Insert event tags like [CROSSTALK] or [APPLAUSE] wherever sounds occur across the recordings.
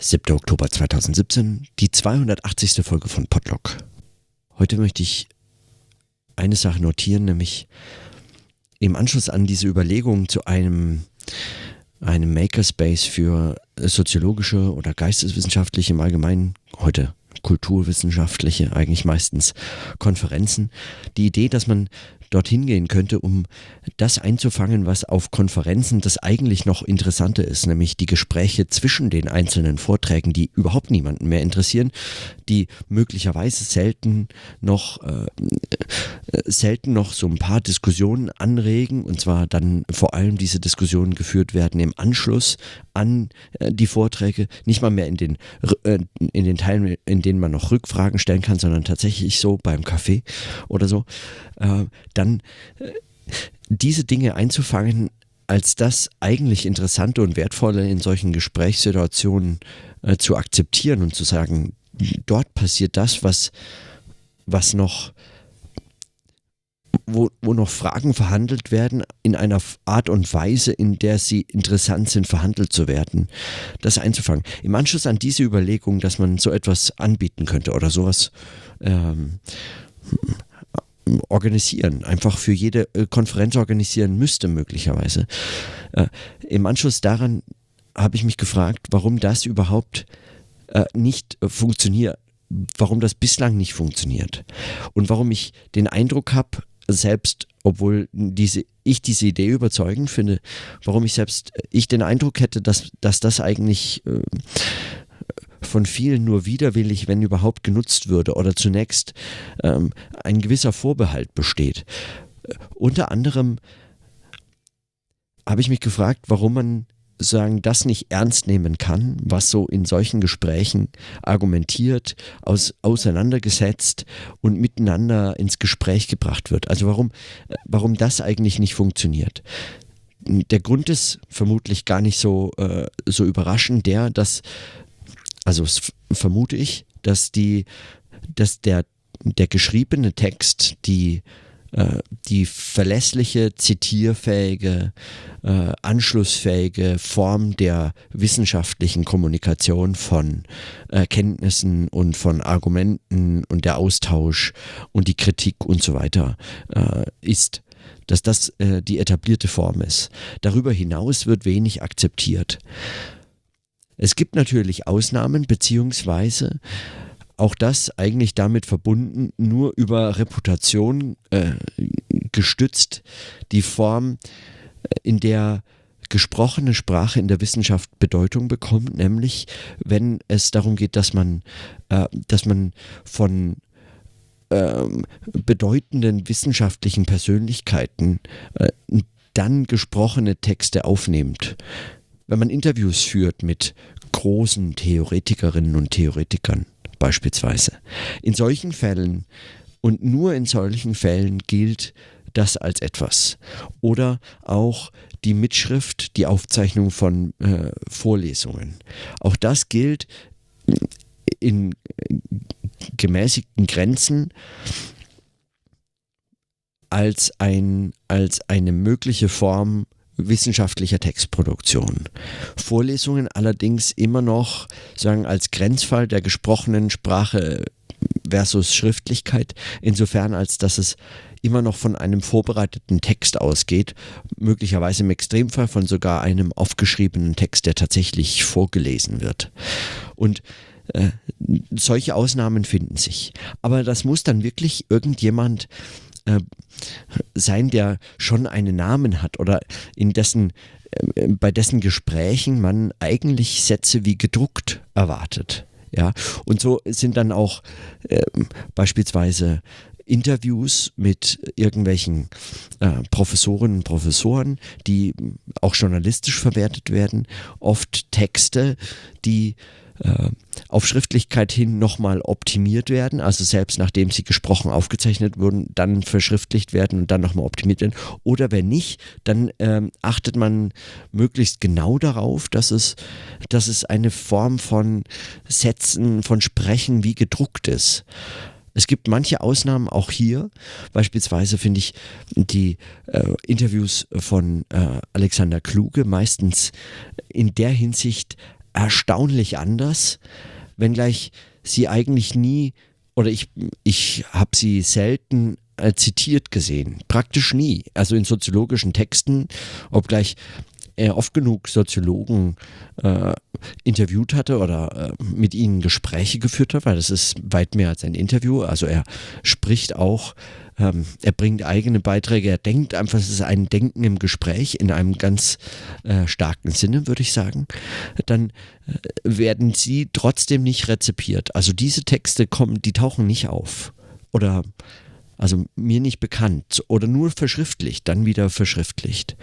7. Oktober 2017, die 280. Folge von Podlock. Heute möchte ich eine Sache notieren, nämlich im Anschluss an diese Überlegung zu einem, einem Makerspace für soziologische oder geisteswissenschaftliche im Allgemeinen, heute kulturwissenschaftliche, eigentlich meistens Konferenzen, die Idee, dass man dorthin gehen könnte, um das einzufangen, was auf Konferenzen das eigentlich noch Interessante ist, nämlich die Gespräche zwischen den einzelnen Vorträgen, die überhaupt niemanden mehr interessieren, die möglicherweise selten noch äh, äh, selten noch so ein paar Diskussionen anregen und zwar dann vor allem diese Diskussionen geführt werden im Anschluss an äh, die Vorträge, nicht mal mehr in den äh, in den Teilen, in denen man noch Rückfragen stellen kann, sondern tatsächlich so beim Kaffee oder so. Dann äh, diese Dinge einzufangen als das eigentlich Interessante und Wertvolle in solchen Gesprächssituationen äh, zu akzeptieren und zu sagen, dort passiert das, was, was noch, wo, wo noch Fragen verhandelt werden, in einer Art und Weise, in der sie interessant sind, verhandelt zu werden, das einzufangen. Im Anschluss an diese Überlegung, dass man so etwas anbieten könnte oder sowas ähm, organisieren, einfach für jede äh, Konferenz organisieren müsste möglicherweise. Äh, Im Anschluss daran habe ich mich gefragt, warum das überhaupt äh, nicht funktioniert, warum das bislang nicht funktioniert und warum ich den Eindruck habe, selbst obwohl diese, ich diese Idee überzeugend finde, warum ich selbst ich den Eindruck hätte, dass, dass das eigentlich äh, von vielen nur widerwillig, wenn überhaupt genutzt würde oder zunächst ähm, ein gewisser Vorbehalt besteht. Äh, unter anderem habe ich mich gefragt, warum man sagen, das nicht ernst nehmen kann, was so in solchen Gesprächen argumentiert, aus, auseinandergesetzt und miteinander ins Gespräch gebracht wird. Also warum, äh, warum das eigentlich nicht funktioniert. Der Grund ist vermutlich gar nicht so, äh, so überraschend, der, dass also vermute ich, dass die, dass der, der geschriebene Text, die, äh, die verlässliche, zitierfähige, äh, anschlussfähige Form der wissenschaftlichen Kommunikation von Erkenntnissen und von Argumenten und der Austausch und die Kritik und so weiter äh, ist dass das äh, die etablierte Form ist. Darüber hinaus wird wenig akzeptiert. Es gibt natürlich Ausnahmen, beziehungsweise auch das eigentlich damit verbunden, nur über Reputation äh, gestützt, die Form, äh, in der gesprochene Sprache in der Wissenschaft Bedeutung bekommt, nämlich wenn es darum geht, dass man, äh, dass man von ähm, bedeutenden wissenschaftlichen Persönlichkeiten äh, dann gesprochene Texte aufnimmt wenn man Interviews führt mit großen Theoretikerinnen und Theoretikern beispielsweise. In solchen Fällen und nur in solchen Fällen gilt das als etwas. Oder auch die Mitschrift, die Aufzeichnung von äh, Vorlesungen. Auch das gilt in gemäßigten Grenzen als, ein, als eine mögliche Form wissenschaftlicher Textproduktion. Vorlesungen allerdings immer noch sagen als Grenzfall der gesprochenen Sprache versus Schriftlichkeit, insofern als dass es immer noch von einem vorbereiteten Text ausgeht, möglicherweise im Extremfall von sogar einem aufgeschriebenen Text, der tatsächlich vorgelesen wird. Und äh, solche Ausnahmen finden sich. Aber das muss dann wirklich irgendjemand äh, sein, der schon einen Namen hat oder in dessen, äh, bei dessen Gesprächen man eigentlich Sätze wie gedruckt erwartet. Ja, und so sind dann auch äh, beispielsweise Interviews mit irgendwelchen äh, Professorinnen und Professoren, die auch journalistisch verwertet werden, oft Texte, die äh, auf Schriftlichkeit hin nochmal optimiert werden, also selbst nachdem sie gesprochen aufgezeichnet wurden, dann verschriftlicht werden und dann nochmal optimiert werden. Oder wenn nicht, dann ähm, achtet man möglichst genau darauf, dass es, dass es eine Form von Sätzen, von Sprechen wie gedruckt ist. Es gibt manche Ausnahmen auch hier. Beispielsweise finde ich die äh, Interviews von äh, Alexander Kluge meistens in der Hinsicht erstaunlich anders, wenngleich sie eigentlich nie, oder ich, ich habe sie selten äh, zitiert gesehen, praktisch nie. Also in soziologischen Texten, obgleich er oft genug Soziologen äh, interviewt hatte oder äh, mit ihnen Gespräche geführt hat, weil das ist weit mehr als ein Interview. Also er spricht auch, ähm, er bringt eigene Beiträge, er denkt einfach, es ist ein Denken im Gespräch in einem ganz äh, starken Sinne, würde ich sagen. Dann äh, werden sie trotzdem nicht rezipiert. Also diese Texte kommen, die tauchen nicht auf. Oder also mir nicht bekannt oder nur verschriftlicht, dann wieder verschriftlicht.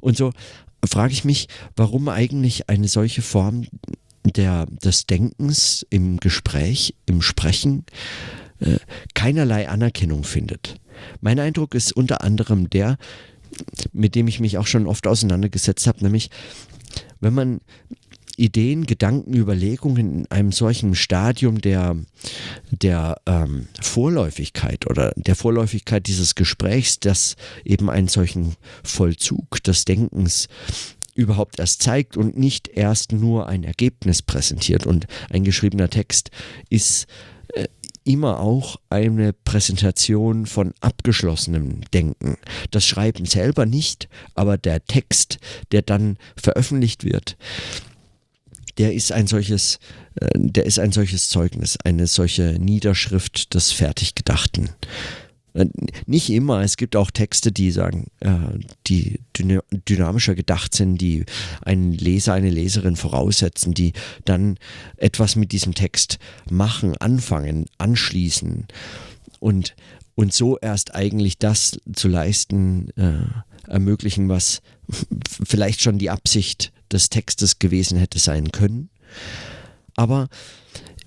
Und so frage ich mich, warum eigentlich eine solche Form der, des Denkens im Gespräch, im Sprechen, äh, keinerlei Anerkennung findet. Mein Eindruck ist unter anderem der, mit dem ich mich auch schon oft auseinandergesetzt habe, nämlich wenn man Ideen, Gedanken, Überlegungen in einem solchen Stadium der, der ähm, Vorläufigkeit oder der Vorläufigkeit dieses Gesprächs, das eben einen solchen Vollzug des Denkens überhaupt erst zeigt und nicht erst nur ein Ergebnis präsentiert. Und ein geschriebener Text ist äh, immer auch eine Präsentation von abgeschlossenem Denken. Das Schreiben selber nicht, aber der Text, der dann veröffentlicht wird, der ist ein solches, äh, der ist ein solches Zeugnis, eine solche Niederschrift des Fertiggedachten. Äh, nicht immer, es gibt auch Texte, die sagen, äh, die dynamischer gedacht sind, die einen Leser, eine Leserin voraussetzen, die dann etwas mit diesem Text machen, anfangen, anschließen und, und so erst eigentlich das zu leisten, äh, ermöglichen, was [LAUGHS] vielleicht schon die Absicht des Textes gewesen hätte sein können. Aber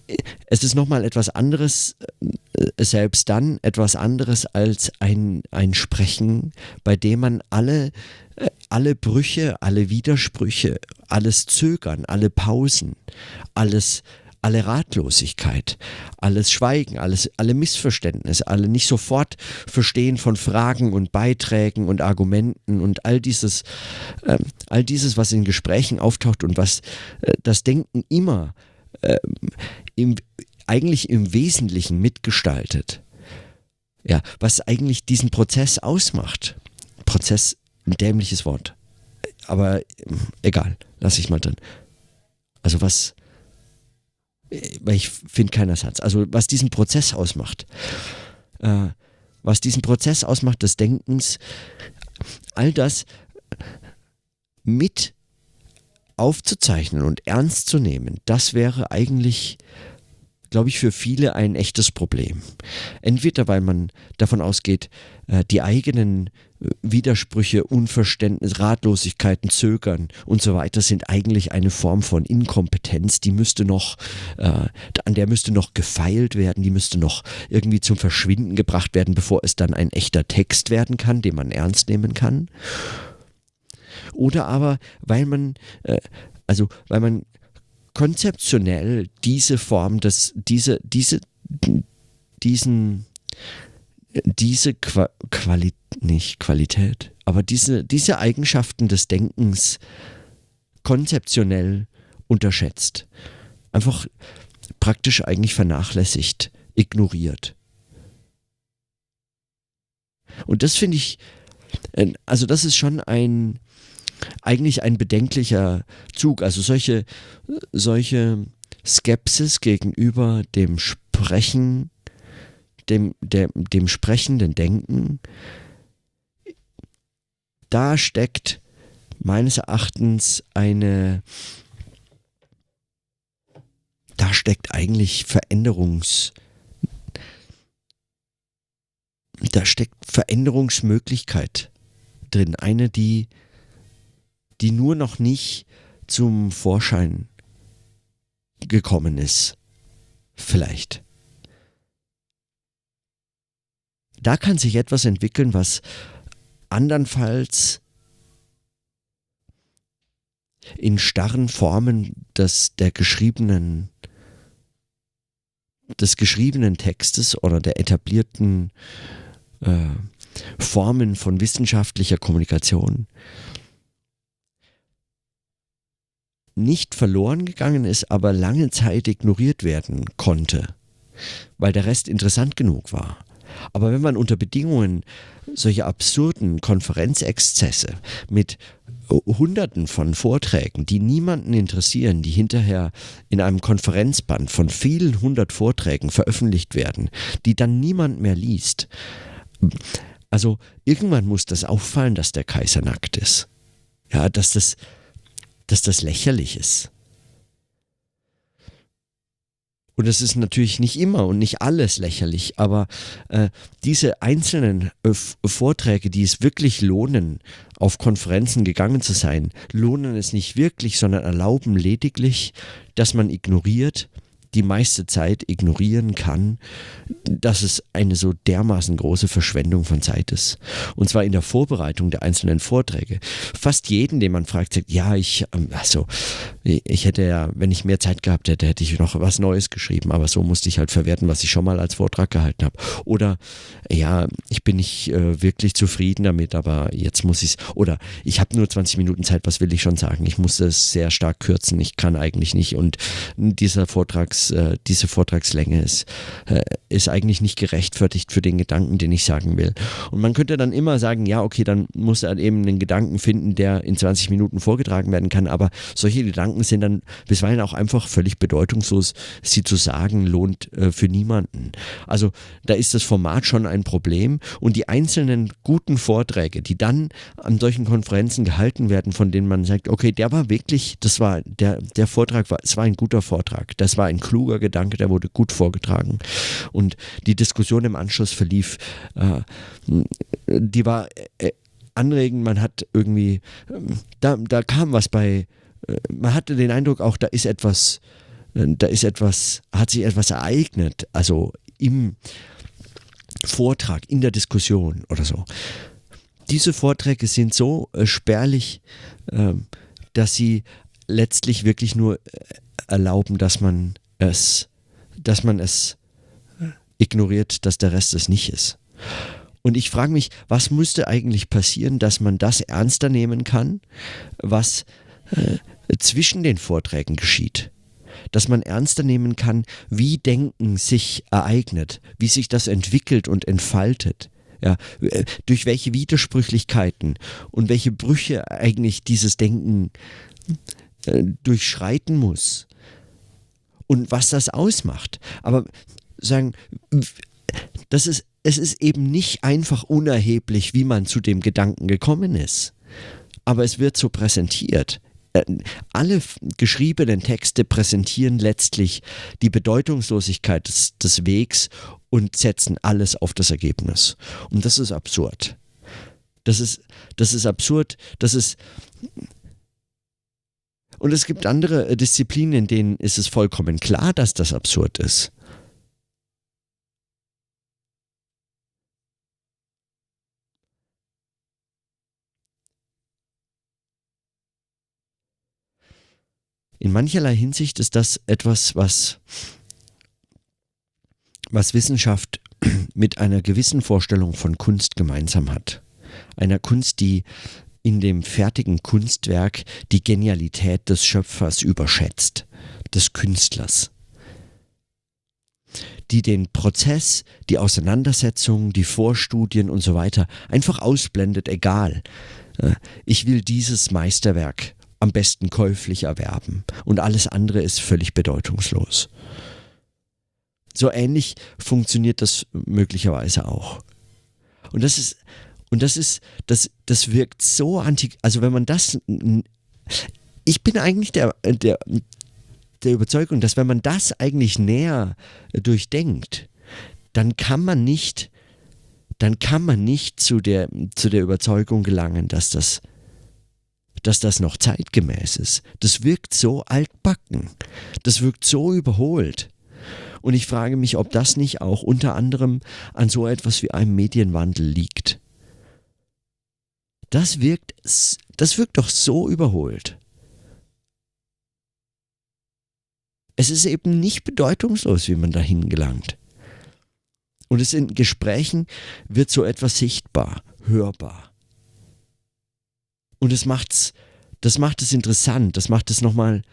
äh, es ist nochmal etwas anderes, äh, selbst dann etwas anderes als ein, ein Sprechen, bei dem man alle, äh, alle Brüche, alle Widersprüche, alles Zögern, alle Pausen, alles alle Ratlosigkeit, alles Schweigen, alles, alle Missverständnisse, alle nicht sofort Verstehen von Fragen und Beiträgen und Argumenten und all dieses, äh, all dieses, was in Gesprächen auftaucht und was äh, das Denken immer äh, im, eigentlich im Wesentlichen mitgestaltet. Ja, was eigentlich diesen Prozess ausmacht. Prozess, ein dämliches Wort. Aber egal, lasse ich mal drin. Also was, weil ich finde keinen Ersatz. Also was diesen Prozess ausmacht, äh, was diesen Prozess ausmacht des Denkens, all das mit aufzuzeichnen und ernst zu nehmen, das wäre eigentlich glaube ich, für viele ein echtes Problem. Entweder weil man davon ausgeht, äh, die eigenen äh, Widersprüche, Unverständnis, Ratlosigkeiten, Zögern und so weiter sind eigentlich eine Form von Inkompetenz, die müsste noch, äh, an der müsste noch gefeilt werden, die müsste noch irgendwie zum Verschwinden gebracht werden, bevor es dann ein echter Text werden kann, den man ernst nehmen kann. Oder aber, weil man, also weil man konzeptionell diese Form, des, diese, diese, diesen, diese Qua Quali nicht Qualität, aber diese, diese Eigenschaften des Denkens konzeptionell unterschätzt. Einfach praktisch eigentlich vernachlässigt, ignoriert. Und das finde ich, also das ist schon ein, eigentlich ein bedenklicher Zug. Also solche, solche Skepsis gegenüber dem Sprechen, dem, dem, dem sprechenden Denken, da steckt meines Erachtens eine, da steckt eigentlich Veränderungs, da steckt Veränderungsmöglichkeit drin. Eine, die die nur noch nicht zum Vorschein gekommen ist. Vielleicht. Da kann sich etwas entwickeln, was andernfalls in starren Formen des, der geschriebenen, des geschriebenen Textes oder der etablierten äh, Formen von wissenschaftlicher Kommunikation nicht verloren gegangen ist, aber lange Zeit ignoriert werden konnte, weil der Rest interessant genug war. Aber wenn man unter Bedingungen solcher absurden Konferenzexzesse mit Hunderten von Vorträgen, die niemanden interessieren, die hinterher in einem Konferenzband von vielen hundert Vorträgen veröffentlicht werden, die dann niemand mehr liest. Also irgendwann muss das auffallen, dass der Kaiser nackt ist. Ja, dass das, dass das lächerlich ist. Und das ist natürlich nicht immer und nicht alles lächerlich, aber äh, diese einzelnen äh, Vorträge, die es wirklich lohnen, auf Konferenzen gegangen zu sein, lohnen es nicht wirklich, sondern erlauben lediglich, dass man ignoriert, die meiste Zeit ignorieren kann, dass es eine so dermaßen große Verschwendung von Zeit ist. Und zwar in der Vorbereitung der einzelnen Vorträge. Fast jeden, den man fragt, sagt, ja, ich, also, ich hätte ja, wenn ich mehr Zeit gehabt hätte, hätte ich noch was Neues geschrieben, aber so musste ich halt verwerten, was ich schon mal als Vortrag gehalten habe. Oder, ja, ich bin nicht äh, wirklich zufrieden damit, aber jetzt muss ich es, oder ich habe nur 20 Minuten Zeit, was will ich schon sagen? Ich muss es sehr stark kürzen, ich kann eigentlich nicht. Und dieser Vortrags Vortrags, äh, diese Vortragslänge ist, äh, ist eigentlich nicht gerechtfertigt für den Gedanken, den ich sagen will. Und man könnte dann immer sagen, ja, okay, dann muss er eben einen Gedanken finden, der in 20 Minuten vorgetragen werden kann, aber solche Gedanken sind dann bisweilen auch einfach völlig bedeutungslos. Sie zu sagen, lohnt äh, für niemanden. Also da ist das Format schon ein Problem und die einzelnen guten Vorträge, die dann an solchen Konferenzen gehalten werden, von denen man sagt, okay, der war wirklich, das war, der, der Vortrag war, es war ein guter Vortrag, das war ein kluger Gedanke, der wurde gut vorgetragen. Und die Diskussion im Anschluss verlief, äh, die war äh, anregend, man hat irgendwie, äh, da, da kam was bei, äh, man hatte den Eindruck auch, da ist etwas, äh, da ist etwas, hat sich etwas ereignet, also im Vortrag, in der Diskussion oder so. Diese Vorträge sind so äh, spärlich, ähm, dass sie letztlich wirklich nur erlauben, dass man es, dass man es ignoriert, dass der Rest es nicht ist. Und ich frage mich, was müsste eigentlich passieren, dass man das ernster nehmen kann, was äh, zwischen den Vorträgen geschieht? Dass man ernster nehmen kann, wie Denken sich ereignet, wie sich das entwickelt und entfaltet. Ja, äh, durch welche Widersprüchlichkeiten und welche Brüche eigentlich dieses Denken äh, durchschreiten muss und was das ausmacht. Aber sagen, das ist, es ist eben nicht einfach unerheblich, wie man zu dem Gedanken gekommen ist. Aber es wird so präsentiert. Äh, alle geschriebenen Texte präsentieren letztlich die Bedeutungslosigkeit des, des Wegs und setzen alles auf das Ergebnis. Und das ist absurd. Das ist, das ist absurd. Das ist, und es gibt andere äh, Disziplinen, in denen ist es vollkommen klar, dass das absurd ist. In mancherlei Hinsicht ist das etwas, was, was Wissenschaft [CLEARS THROAT] mit einer gewissen Vorstellung von Kunst gemeinsam hat. Einer Kunst, die in dem fertigen Kunstwerk die Genialität des Schöpfers überschätzt, des Künstlers, die den Prozess, die Auseinandersetzung, die Vorstudien und so weiter einfach ausblendet, egal. Äh, ich will dieses Meisterwerk am besten käuflich erwerben und alles andere ist völlig bedeutungslos. So ähnlich funktioniert das möglicherweise auch. Und das ist und das ist, das, das wirkt so anti, also wenn man das, ich bin eigentlich der, der, der Überzeugung, dass wenn man das eigentlich näher durchdenkt, dann kann man nicht, dann kann man nicht zu der, zu der Überzeugung gelangen, dass das, dass das noch zeitgemäß ist. Das wirkt so altbacken. Das wirkt so überholt. Und ich frage mich, ob das nicht auch unter anderem an so etwas wie einem Medienwandel liegt das wirkt, das wirkt doch so überholt. Es ist eben nicht bedeutungslos, wie man dahin gelangt. Und es in Gesprächen wird so etwas sichtbar, hörbar. Und es macht's, Das macht es interessant, das macht es nochmal.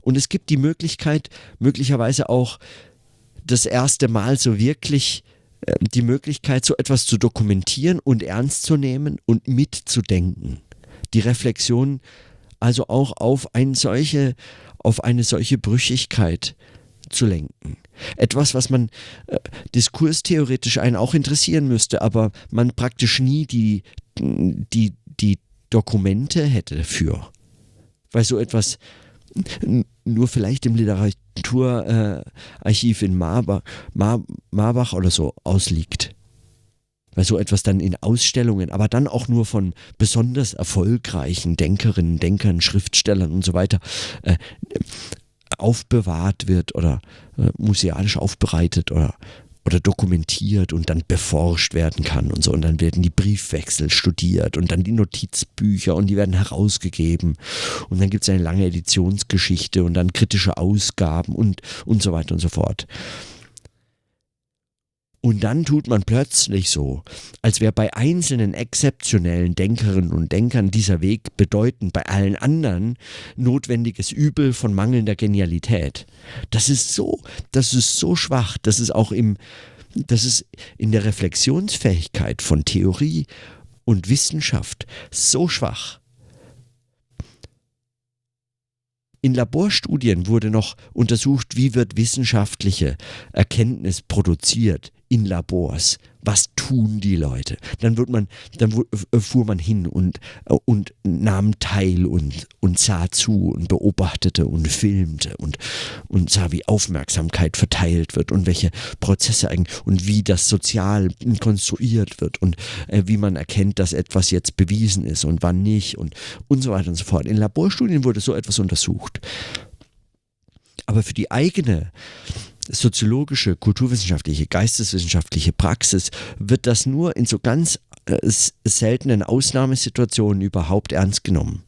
Und es gibt die Möglichkeit, möglicherweise auch das erste Mal so wirklich die Möglichkeit, so etwas zu dokumentieren und ernst zu nehmen und mitzudenken. Die Reflexion also auch auf eine solche, auf eine solche Brüchigkeit zu lenken. Etwas, was man äh, diskurstheoretisch einen auch interessieren müsste, aber man praktisch nie die, die, die Dokumente hätte dafür. Weil so etwas nur vielleicht im Literaturarchiv äh, in Marbach, Mar, Marbach oder so ausliegt. Weil so etwas dann in Ausstellungen, aber dann auch nur von besonders erfolgreichen Denkerinnen, Denkern, Schriftstellern und so weiter äh, aufbewahrt wird oder äh, musealisch aufbereitet oder oder dokumentiert und dann beforscht werden kann und so. Und dann werden die Briefwechsel studiert und dann die Notizbücher und die werden herausgegeben. Und dann gibt es eine lange Editionsgeschichte und dann kritische Ausgaben und, und so weiter und so fort. Und dann tut man plötzlich so, als wäre bei einzelnen exzeptionellen Denkerinnen und Denkern dieser Weg bedeutend, bei allen anderen notwendiges Übel von mangelnder Genialität. Das ist so, das ist so schwach, das ist auch im, das ist in der Reflexionsfähigkeit von Theorie und Wissenschaft so schwach. In Laborstudien wurde noch untersucht, wie wird wissenschaftliche Erkenntnis produziert in Labors. Was tun die Leute? Dann wird man, dann fuhr man hin und, und nahm teil und, und sah zu und beobachtete und filmte und, und sah, wie Aufmerksamkeit verteilt wird und welche Prozesse eigentlich und wie das sozial konstruiert wird und äh, wie man erkennt, dass etwas jetzt bewiesen ist und wann nicht und, und so weiter und so fort. In Laborstudien wurde so etwas untersucht. Aber für die eigene soziologische, kulturwissenschaftliche, geisteswissenschaftliche Praxis wird das nur in so ganz äh, seltenen Ausnahmesituationen überhaupt ernst genommen.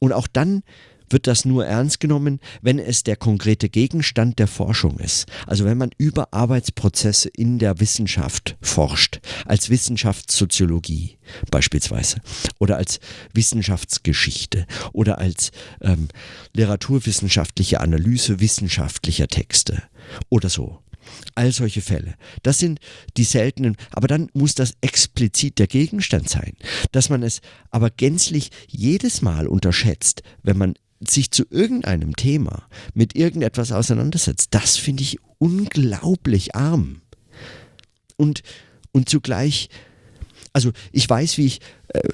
Und auch dann wird das nur ernst genommen, wenn es der konkrete Gegenstand der Forschung ist. Also wenn man über Arbeitsprozesse in der Wissenschaft forscht, als Wissenschaftssoziologie beispielsweise oder als Wissenschaftsgeschichte oder als ähm, literaturwissenschaftliche Analyse wissenschaftlicher Texte oder so. All solche Fälle. Das sind die seltenen, aber dann muss das explizit der Gegenstand sein. Dass man es aber gänzlich jedes Mal unterschätzt, wenn man sich zu irgendeinem Thema mit irgendetwas auseinandersetzt, das finde ich unglaublich arm. Und, und zugleich, also ich weiß, wie ich, äh,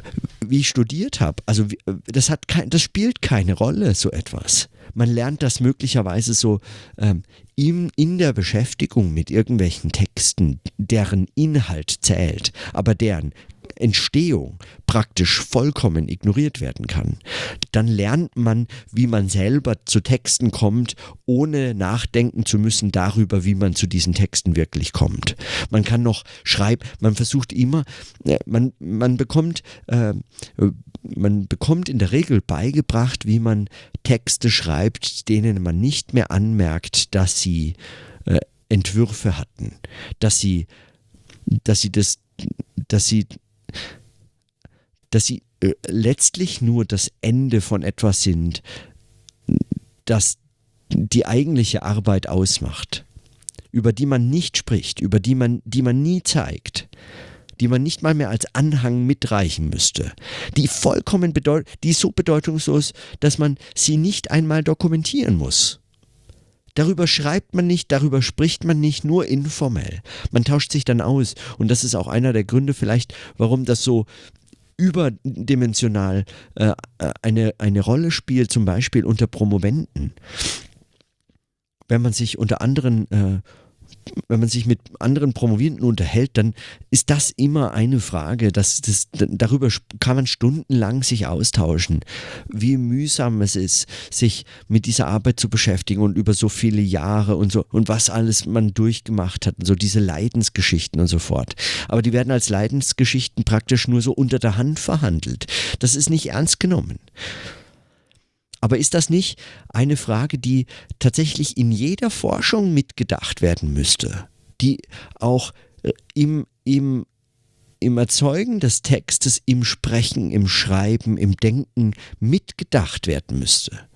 wie ich studiert habe, also wie, das, hat kein, das spielt keine Rolle, so etwas. Man lernt das möglicherweise so ähm, in, in der Beschäftigung mit irgendwelchen Texten, deren Inhalt zählt, aber deren Entstehung praktisch vollkommen ignoriert werden kann, dann lernt man, wie man selber zu Texten kommt, ohne nachdenken zu müssen darüber, wie man zu diesen Texten wirklich kommt. Man kann noch schreiben, man versucht immer, äh, man, man bekommt, äh, man bekommt in der Regel beigebracht, wie man Texte schreibt, denen man nicht mehr anmerkt, dass sie äh, Entwürfe hatten, dass sie, dass sie das, dass sie dass sie äh, letztlich nur das Ende von etwas sind, das die eigentliche Arbeit ausmacht, über die man nicht spricht, über die man, die man nie zeigt, die man nicht mal mehr als Anhang mitreichen müsste, die vollkommen bedeut die ist so bedeutungslos, dass man sie nicht einmal dokumentieren muss. Darüber schreibt man nicht, darüber spricht man nicht, nur informell. Man tauscht sich dann aus. Und das ist auch einer der Gründe vielleicht, warum das so überdimensional äh, eine, eine Rolle spielt, zum Beispiel unter Promoventen. Wenn man sich unter anderen äh, wenn man sich mit anderen Promovierenden unterhält, dann ist das immer eine Frage. Das, das, darüber kann man stundenlang sich austauschen, wie mühsam es ist, sich mit dieser Arbeit zu beschäftigen und über so viele Jahre und so und was alles man durchgemacht hat und so diese Leidensgeschichten und so fort. Aber die werden als Leidensgeschichten praktisch nur so unter der Hand verhandelt. Das ist nicht ernst genommen. Aber ist das nicht eine Frage, die tatsächlich in jeder Forschung mitgedacht werden müsste, die auch äh, im, im im Erzeugen des Textes, im Sprechen, im Schreiben, im Denken mitgedacht werden müsste.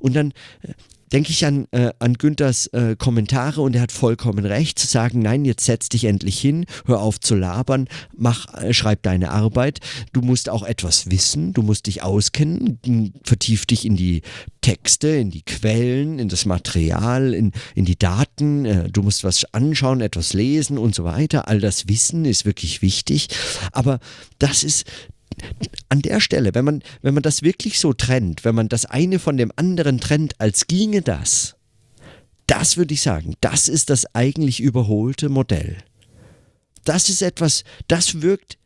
Und dann äh, denke ich an, äh, an Günthers äh, Kommentare und er hat vollkommen recht zu sagen, nein, jetzt setz dich endlich hin, hör auf zu labern, mach, äh, schreib deine Arbeit. Du musst auch etwas wissen, du musst dich auskennen, vertief dich in die Texte, in die Quellen, in das Material, in, in die Daten, äh, du musst was anschauen, etwas lesen und so weiter. All das Wissen ist wirklich wichtig, aber das ist an der Stelle, wenn man, wenn man das wirklich so trennt, wenn man das eine von dem anderen trennt, als ginge das, das würde ich sagen, das ist das eigentlich überholte Modell. Das ist etwas, das wirkt,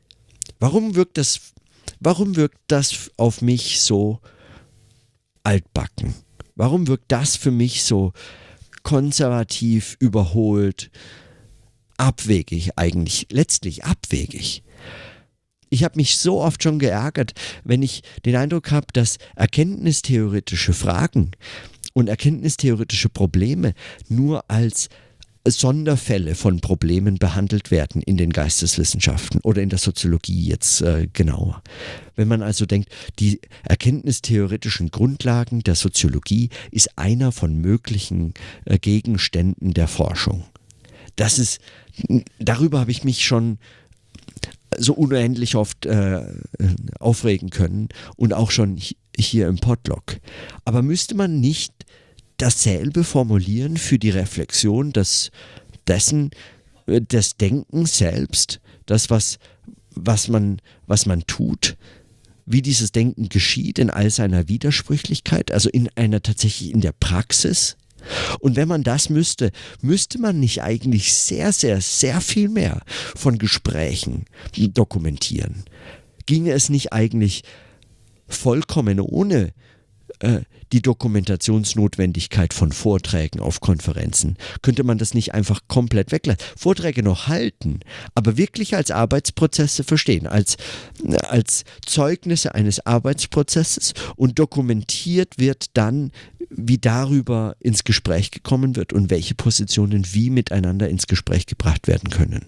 warum wirkt das, warum wirkt das auf mich so altbacken? Warum wirkt das für mich so konservativ, überholt, abwegig eigentlich, letztlich abwegig? Ich habe mich so oft schon geärgert, wenn ich den Eindruck habe, dass erkenntnistheoretische Fragen und erkenntnistheoretische Probleme nur als Sonderfälle von Problemen behandelt werden in den Geisteswissenschaften oder in der Soziologie jetzt äh, genauer. Wenn man also denkt, die erkenntnistheoretischen Grundlagen der Soziologie ist einer von möglichen äh, Gegenständen der Forschung. Das ist, darüber habe ich mich schon so unendlich oft äh, aufregen können und auch schon hier im Podlog. Aber müsste man nicht dasselbe formulieren für die Reflexion des, dessen, äh, des Denkens selbst, das, was, was, man, was man tut, wie dieses Denken geschieht in all seiner Widersprüchlichkeit, also in einer tatsächlich in der Praxis? Und wenn man das müsste, müsste man nicht eigentlich sehr, sehr, sehr viel mehr von Gesprächen dokumentieren? Ginge es nicht eigentlich vollkommen ohne äh, die Dokumentationsnotwendigkeit von Vorträgen auf Konferenzen. Könnte man das nicht einfach komplett weglassen? Vorträge noch halten, aber wirklich als Arbeitsprozesse verstehen, als, als Zeugnisse eines Arbeitsprozesses und dokumentiert wird dann, wie darüber ins Gespräch gekommen wird und welche Positionen wie miteinander ins Gespräch gebracht werden können.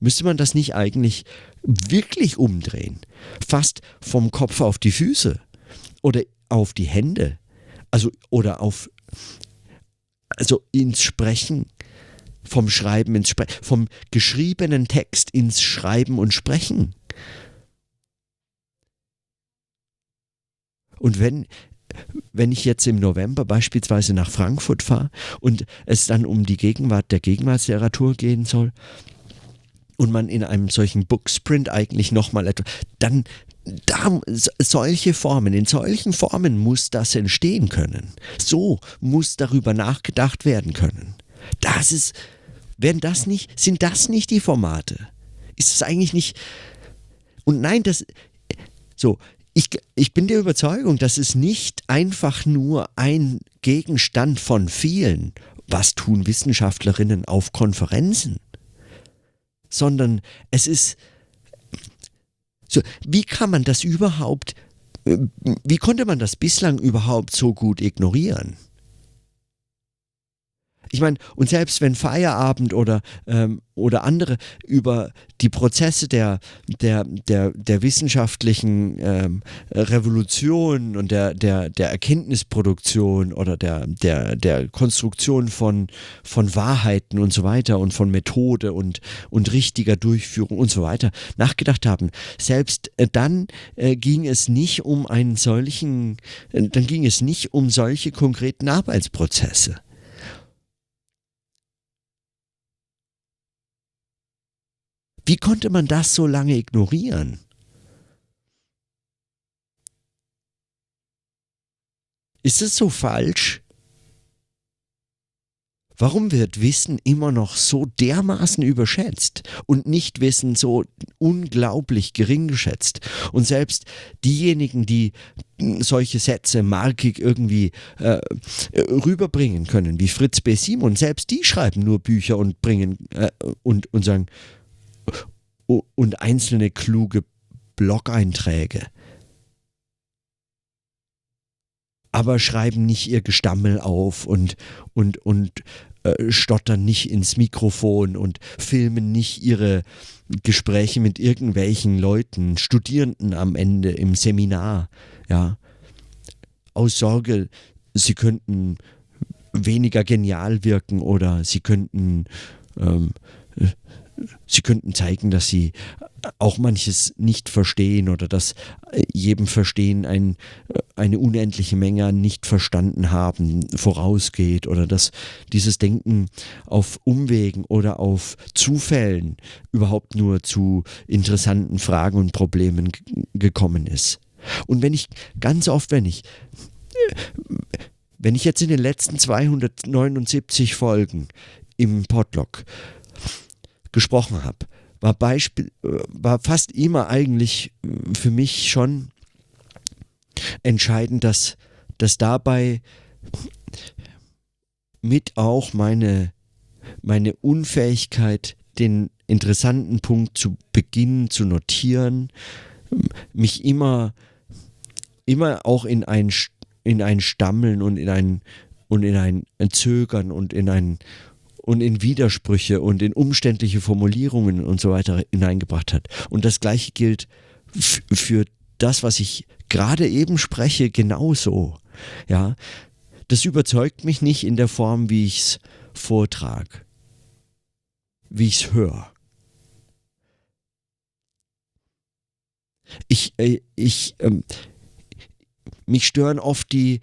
Müsste man das nicht eigentlich wirklich umdrehen? Fast vom Kopf auf die Füße oder auf die Hände? Also oder auf also ins Sprechen vom Schreiben ins Sprechen, vom geschriebenen Text ins Schreiben und Sprechen. Und wenn wenn ich jetzt im November beispielsweise nach Frankfurt fahre und es dann um die Gegenwart der Gegenwartsliteratur gehen soll und man in einem solchen Booksprint eigentlich nochmal etwas, dann da, solche Formen, in solchen Formen muss das entstehen können. So muss darüber nachgedacht werden können. Das ist, werden das nicht, sind das nicht die Formate? Ist es eigentlich nicht, und nein, das, so, ich, ich bin der Überzeugung, dass es nicht einfach nur ein Gegenstand von vielen, was tun Wissenschaftlerinnen auf Konferenzen, sondern es ist, so, wie kann man das überhaupt, äh, wie konnte man das bislang überhaupt so gut ignorieren? Ich meine, und selbst wenn Feierabend oder, ähm, oder andere über die Prozesse der, der, der, der wissenschaftlichen ähm, Revolution und der, der, der Erkenntnisproduktion oder der, der, der Konstruktion von, von Wahrheiten und so weiter und von Methode und, und richtiger Durchführung und so weiter nachgedacht haben, selbst äh, dann äh, ging es nicht um einen solchen, äh, dann ging es nicht um solche konkreten Arbeitsprozesse. Wie konnte man das so lange ignorieren? Ist es so falsch? Warum wird Wissen immer noch so dermaßen überschätzt und Nichtwissen so unglaublich gering geschätzt? Und selbst diejenigen, die solche Sätze markig irgendwie äh, rüberbringen können, wie Fritz B. Simon, selbst die schreiben nur Bücher und bringen äh, und, und sagen, und einzelne kluge Blog-Einträge. aber schreiben nicht ihr Gestammel auf und, und, und äh, stottern nicht ins Mikrofon und filmen nicht ihre Gespräche mit irgendwelchen Leuten, Studierenden am Ende im Seminar, ja. Aus Sorge, sie könnten weniger genial wirken oder sie könnten ähm, sie könnten zeigen, dass sie auch manches nicht verstehen oder dass jedem Verstehen ein, eine unendliche Menge an nicht verstanden haben vorausgeht oder dass dieses Denken auf Umwegen oder auf Zufällen überhaupt nur zu interessanten Fragen und Problemen gekommen ist. Und wenn ich ganz oft, wenn ich wenn ich jetzt in den letzten 279 Folgen im Podlog gesprochen habe, war Beispiel, war fast immer eigentlich für mich schon entscheidend, dass, dass dabei mit auch meine, meine Unfähigkeit, den interessanten Punkt zu beginnen, zu notieren, mich immer, immer auch in ein, in ein Stammeln und in ein, und in ein Zögern und in ein und in Widersprüche und in umständliche Formulierungen und so weiter hineingebracht hat. Und das gleiche gilt für das, was ich gerade eben spreche, genauso. Ja, das überzeugt mich nicht in der Form, wie ich es vortrage, wie ich es höre. Ich, äh, ich, ähm, mich stören oft die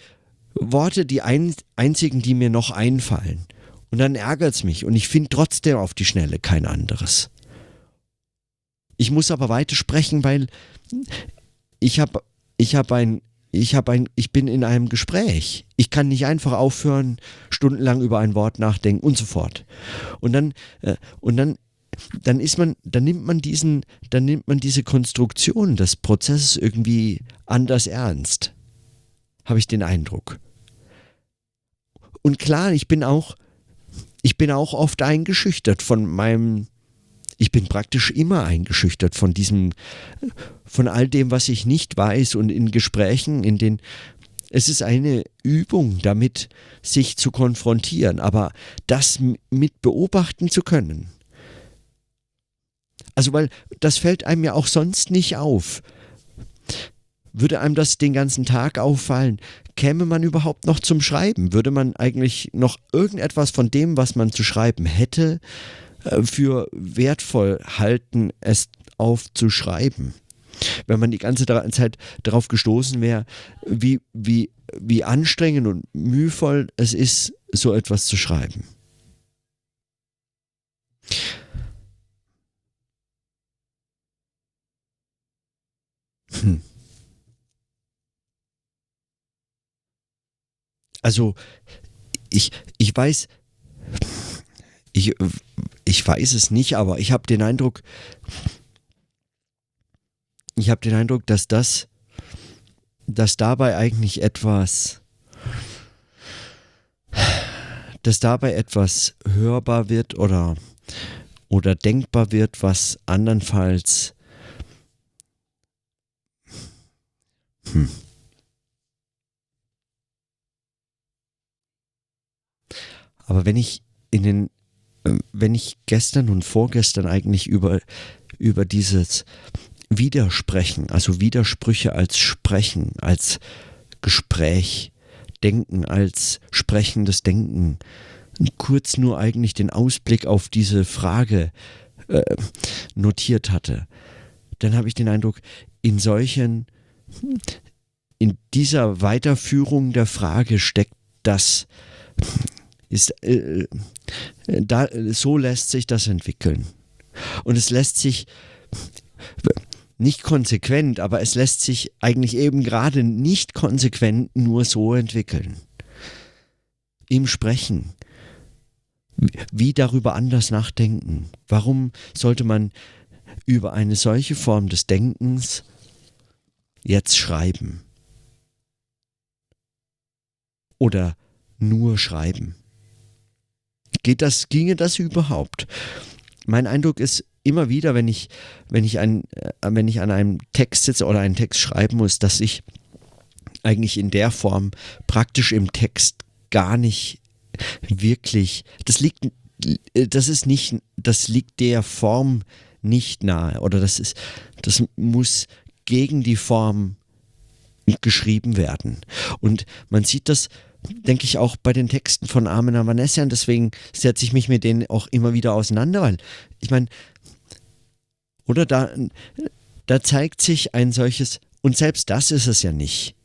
Worte, die ein, einzigen, die mir noch einfallen. Und dann ärgert es mich und ich finde trotzdem auf die Schnelle kein anderes. Ich muss aber weiter sprechen, weil ich habe ich hab ein ich habe ein ich bin in einem Gespräch. Ich kann nicht einfach aufhören, stundenlang über ein Wort nachdenken und so fort. Und dann äh, und dann dann ist man, dann nimmt man diesen, dann nimmt man diese Konstruktion des Prozesses irgendwie anders ernst. Habe ich den Eindruck. Und klar, ich bin auch, ich bin auch oft eingeschüchtert von meinem, ich bin praktisch immer eingeschüchtert von diesem, von all dem, was ich nicht weiß und in Gesprächen, in den, es ist eine Übung, damit sich zu konfrontieren, aber das mit beobachten zu können. Also, weil das fällt einem ja auch sonst nicht auf. Würde einem das den ganzen Tag auffallen, käme man überhaupt noch zum Schreiben? Würde man eigentlich noch irgendetwas von dem, was man zu schreiben hätte, äh, für wertvoll halten, es aufzuschreiben? Wenn man die ganze Zeit darauf gestoßen wäre, wie, wie, wie anstrengend und mühevoll es ist, so etwas zu schreiben. Hm. Also ich, ich weiß, ich, ich weiß es nicht, aber ich habe den Eindruck, ich habe den Eindruck, dass das, dass dabei eigentlich etwas, dass dabei etwas hörbar wird oder, oder denkbar wird, was andernfalls hm, Aber wenn ich in den, äh, wenn ich gestern und vorgestern eigentlich über, über dieses Widersprechen, also Widersprüche als Sprechen, als Gespräch, Denken, als sprechendes Denken, kurz nur eigentlich den Ausblick auf diese Frage äh, notiert hatte, dann habe ich den Eindruck, in solchen, in dieser Weiterführung der Frage steckt das ist, äh, äh, da, so lässt sich das entwickeln. Und es lässt sich nicht konsequent, aber es lässt sich eigentlich eben gerade nicht konsequent nur so entwickeln. Im Sprechen. Wie darüber anders nachdenken. Warum sollte man über eine solche Form des Denkens jetzt schreiben? Oder nur schreiben? Geht das, ginge das überhaupt? Mein Eindruck ist immer wieder, wenn ich, wenn ich, ein, äh, wenn ich an einem Text sitze oder einen Text schreiben muss, dass ich eigentlich in der Form praktisch im Text gar nicht wirklich, das liegt, das ist nicht, das liegt der Form nicht nahe oder das ist, das muss gegen die Form geschrieben werden. Und man sieht das, denke ich, auch bei den Texten von Armin Vanessa und deswegen setze ich mich mit denen auch immer wieder auseinander, weil ich meine, oder da, da zeigt sich ein solches, und selbst das ist es ja nicht.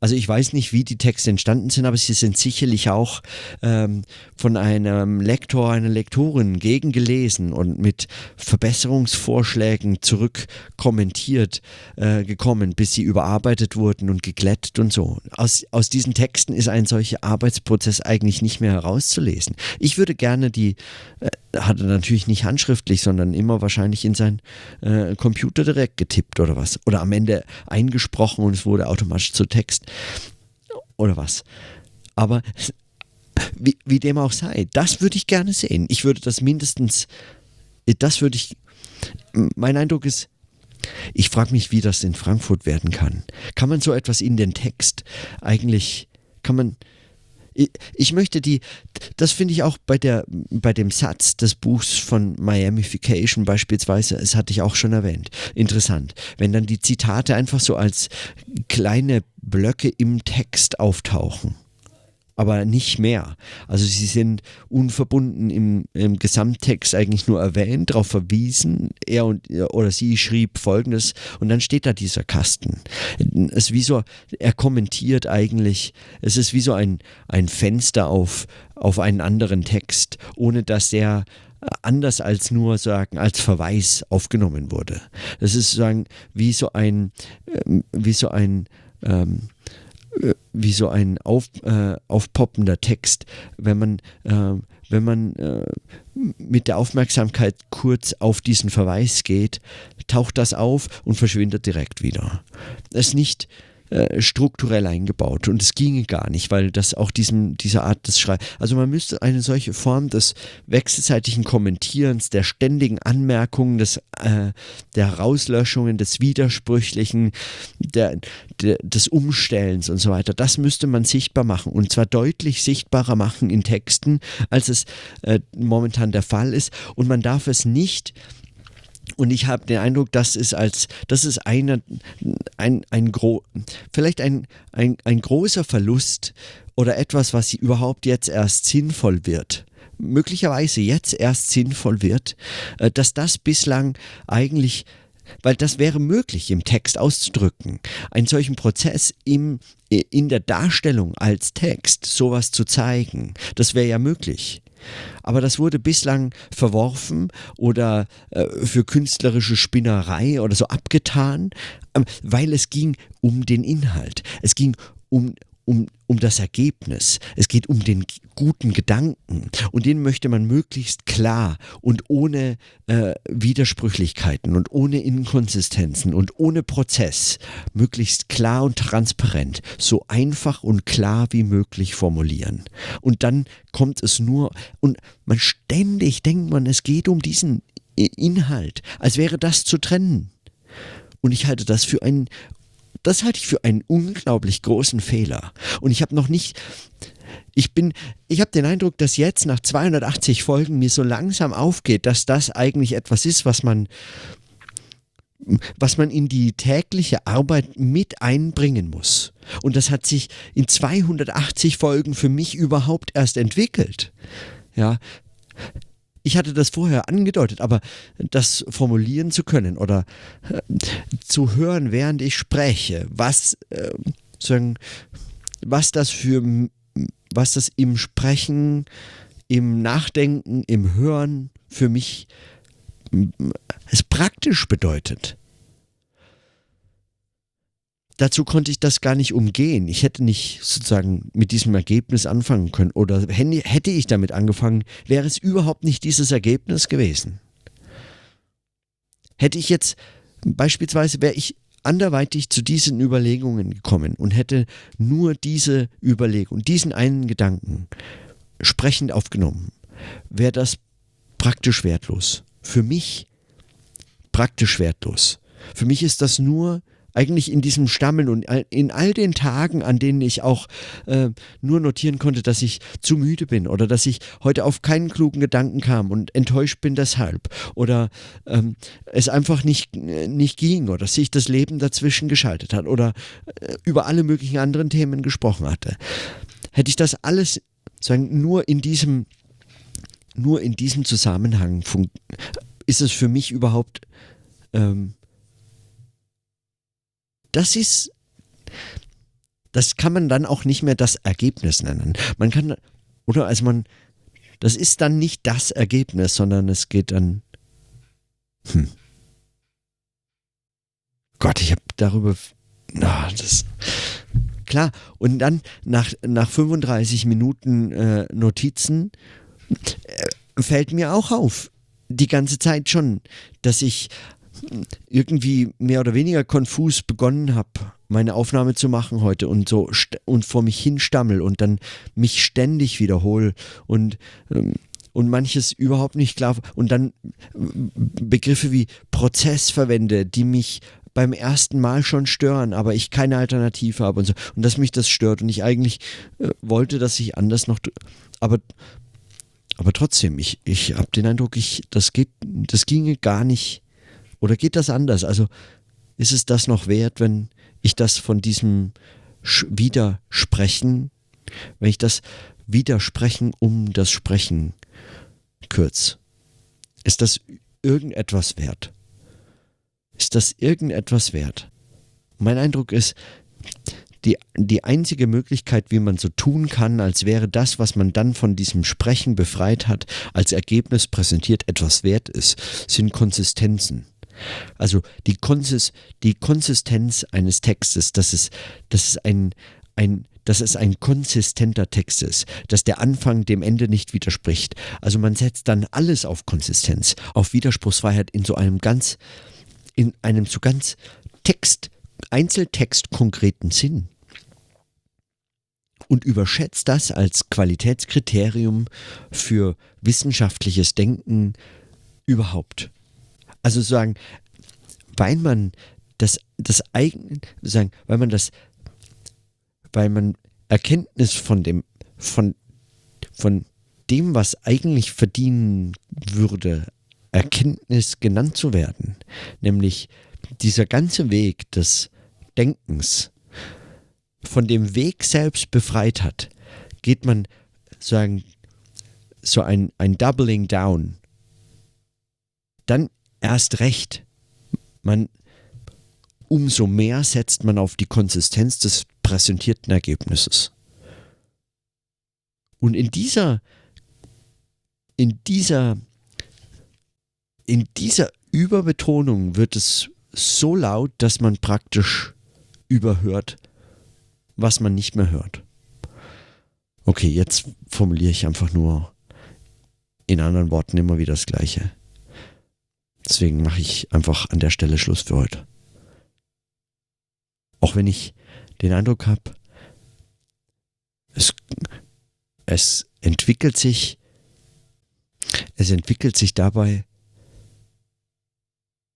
Also ich weiß nicht, wie die Texte entstanden sind, aber sie sind sicherlich auch ähm, von einem Lektor, einer Lektorin gegengelesen und mit Verbesserungsvorschlägen zurückkommentiert äh, gekommen, bis sie überarbeitet wurden und geglättet und so. Aus, aus diesen Texten ist ein solcher Arbeitsprozess eigentlich nicht mehr herauszulesen. Ich würde gerne die, äh, hat er natürlich nicht handschriftlich, sondern immer wahrscheinlich in sein äh, Computer direkt getippt oder was. Oder am Ende eingesprochen und es wurde automatisch zu Text oder was. Aber [LAUGHS] wie, wie dem auch sei, das würde ich gerne sehen. Ich würde das mindestens, das würde ich, mein Eindruck ist, ich frage mich, wie das in Frankfurt werden kann. Kann man so etwas in den Text eigentlich, kann man, ich möchte die, das finde ich auch bei, der, bei dem Satz des Buchs von Miamification beispielsweise, das hatte ich auch schon erwähnt, interessant. Wenn dann die Zitate einfach so als kleine Blöcke im Text auftauchen aber nicht mehr. Also sie sind unverbunden im, im Gesamttext eigentlich nur erwähnt, darauf verwiesen, er und oder sie schrieb folgendes und dann steht da dieser Kasten. Es ist wie so, er kommentiert eigentlich, es ist wie so ein, ein Fenster auf, auf einen anderen Text, ohne dass der anders als nur sagen, als Verweis aufgenommen wurde. Das ist sozusagen wie so ein, ähm, wie so ein ähm, äh, wie so ein auf, äh, aufpoppender Text, wenn man, äh, wenn man äh, mit der Aufmerksamkeit kurz auf diesen Verweis geht, taucht das auf und verschwindet direkt wieder. Es nicht äh, strukturell eingebaut. Und es ginge gar nicht, weil das auch diesem, dieser Art des Schreibens, also man müsste eine solche Form des wechselseitigen Kommentierens, der ständigen Anmerkungen, des, äh, der Rauslöschungen, des Widersprüchlichen, der, der, des Umstellens und so weiter, das müsste man sichtbar machen. Und zwar deutlich sichtbarer machen in Texten, als es äh, momentan der Fall ist. Und man darf es nicht und ich habe den Eindruck, das ist als, das ist eine, ein, ein gro vielleicht ein, ein, ein großer Verlust oder etwas, was überhaupt jetzt erst sinnvoll wird möglicherweise jetzt erst sinnvoll wird, äh, dass das bislang eigentlich weil das wäre möglich im Text auszudrücken, einen solchen Prozess im, in der Darstellung als Text sowas zu zeigen, das wäre ja möglich. Aber das wurde bislang verworfen oder äh, für künstlerische Spinnerei oder so abgetan, äh, weil es ging um den Inhalt. Es ging um, um, um das Ergebnis. Es geht um den guten Gedanken. Und den möchte man möglichst klar und ohne äh, Widersprüchlichkeiten und ohne Inkonsistenzen und ohne Prozess möglichst klar und transparent, so einfach und klar wie möglich formulieren. Und dann kommt es nur, und man ständig denkt man, es geht um diesen Inhalt, als wäre das zu trennen. Und ich halte das für einen das halte ich für einen unglaublich großen Fehler. Und ich habe noch nicht, ich bin, ich habe den Eindruck, dass jetzt nach 280 Folgen mir so langsam aufgeht, dass das eigentlich etwas ist, was man, was man in die tägliche Arbeit mit einbringen muss. Und das hat sich in 280 Folgen für mich überhaupt erst entwickelt. Ja, ich hatte das vorher angedeutet, aber das formulieren zu können oder äh, zu hören, während ich spreche, was, äh, sagen, was das für, was das im Sprechen, im Nachdenken, im Hören für mich es praktisch bedeutet dazu konnte ich das gar nicht umgehen. Ich hätte nicht sozusagen mit diesem Ergebnis anfangen können. Oder hätte ich damit angefangen, wäre es überhaupt nicht dieses Ergebnis gewesen. Hätte ich jetzt beispielsweise, wäre ich anderweitig zu diesen Überlegungen gekommen und hätte nur diese Überlegung, diesen einen Gedanken sprechend aufgenommen, wäre das praktisch wertlos. Für mich praktisch wertlos. Für mich ist das nur eigentlich in diesem Stammeln und in all den Tagen, an denen ich auch äh, nur notieren konnte, dass ich zu müde bin oder dass ich heute auf keinen klugen Gedanken kam und enttäuscht bin deshalb oder ähm, es einfach nicht, nicht ging oder sich das Leben dazwischen geschaltet hat oder äh, über alle möglichen anderen Themen gesprochen hatte. Hätte ich das alles sagen, nur in diesem nur in diesem Zusammenhang ist es für mich überhaupt ähm, das ist, das kann man dann auch nicht mehr das Ergebnis nennen. Man kann, oder also man, das ist dann nicht das Ergebnis, sondern es geht dann, hm. Gott, ich habe darüber, na, das, klar. Und dann nach, nach 35 Minuten äh, Notizen äh, fällt mir auch auf, die ganze Zeit schon, dass ich irgendwie mehr oder weniger konfus begonnen habe, meine Aufnahme zu machen heute und so und vor mich hinstammel und dann mich ständig wiederhole und ähm, und manches überhaupt nicht klar und dann Begriffe wie Prozess verwende, die mich beim ersten Mal schon stören, aber ich keine Alternative habe und so und dass mich das stört und ich eigentlich äh, wollte, dass ich anders noch aber aber trotzdem, ich, ich habe den Eindruck, ich, das geht, das ginge gar nicht oder geht das anders? Also ist es das noch wert, wenn ich das von diesem Widersprechen, wenn ich das Widersprechen um das Sprechen kürz? Ist das irgendetwas wert? Ist das irgendetwas wert? Mein Eindruck ist, die, die einzige Möglichkeit, wie man so tun kann, als wäre das, was man dann von diesem Sprechen befreit hat, als Ergebnis präsentiert, etwas wert ist, sind Konsistenzen. Also die, Konsist die Konsistenz eines Textes, dass es, dass es ein, ein dass es ein konsistenter Text ist, dass der Anfang dem Ende nicht widerspricht. Also man setzt dann alles auf Konsistenz, auf Widerspruchsfreiheit in so einem ganz, in einem so ganz Text, Einzeltext konkreten Sinn. Und überschätzt das als Qualitätskriterium für wissenschaftliches Denken überhaupt. Also sagen, weil man das, das eigen, sagen, weil man das, weil man Erkenntnis von dem, von, von dem, was eigentlich verdienen würde, Erkenntnis genannt zu werden, nämlich dieser ganze Weg des Denkens, von dem Weg selbst befreit hat, geht man sagen so ein, ein Doubling Down. Dann erst recht. Man, umso mehr setzt man auf die Konsistenz des präsentierten Ergebnisses. Und in dieser, in dieser, in dieser Überbetonung wird es so laut, dass man praktisch überhört, was man nicht mehr hört. Okay, jetzt formuliere ich einfach nur in anderen Worten immer wieder das Gleiche. Deswegen mache ich einfach an der Stelle Schluss für heute. Auch wenn ich den Eindruck habe, es, es entwickelt sich, es entwickelt sich dabei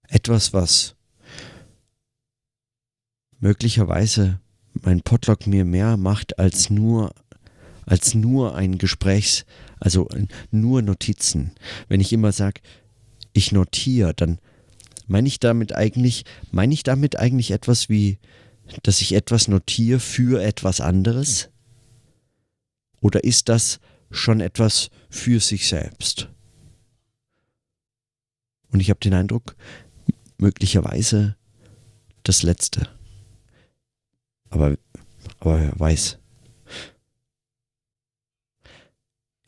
etwas, was möglicherweise mein Podlog mir mehr macht als nur als nur ein Gesprächs, also nur Notizen. Wenn ich immer sage, ich notiere, dann meine ich damit eigentlich, meine ich damit eigentlich etwas wie, dass ich etwas notiere für etwas anderes? Oder ist das schon etwas für sich selbst? Und ich habe den Eindruck, möglicherweise das Letzte. Aber, aber wer weiß.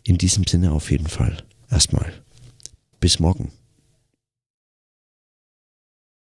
In diesem Sinne auf jeden Fall. Erstmal. Bis morgen.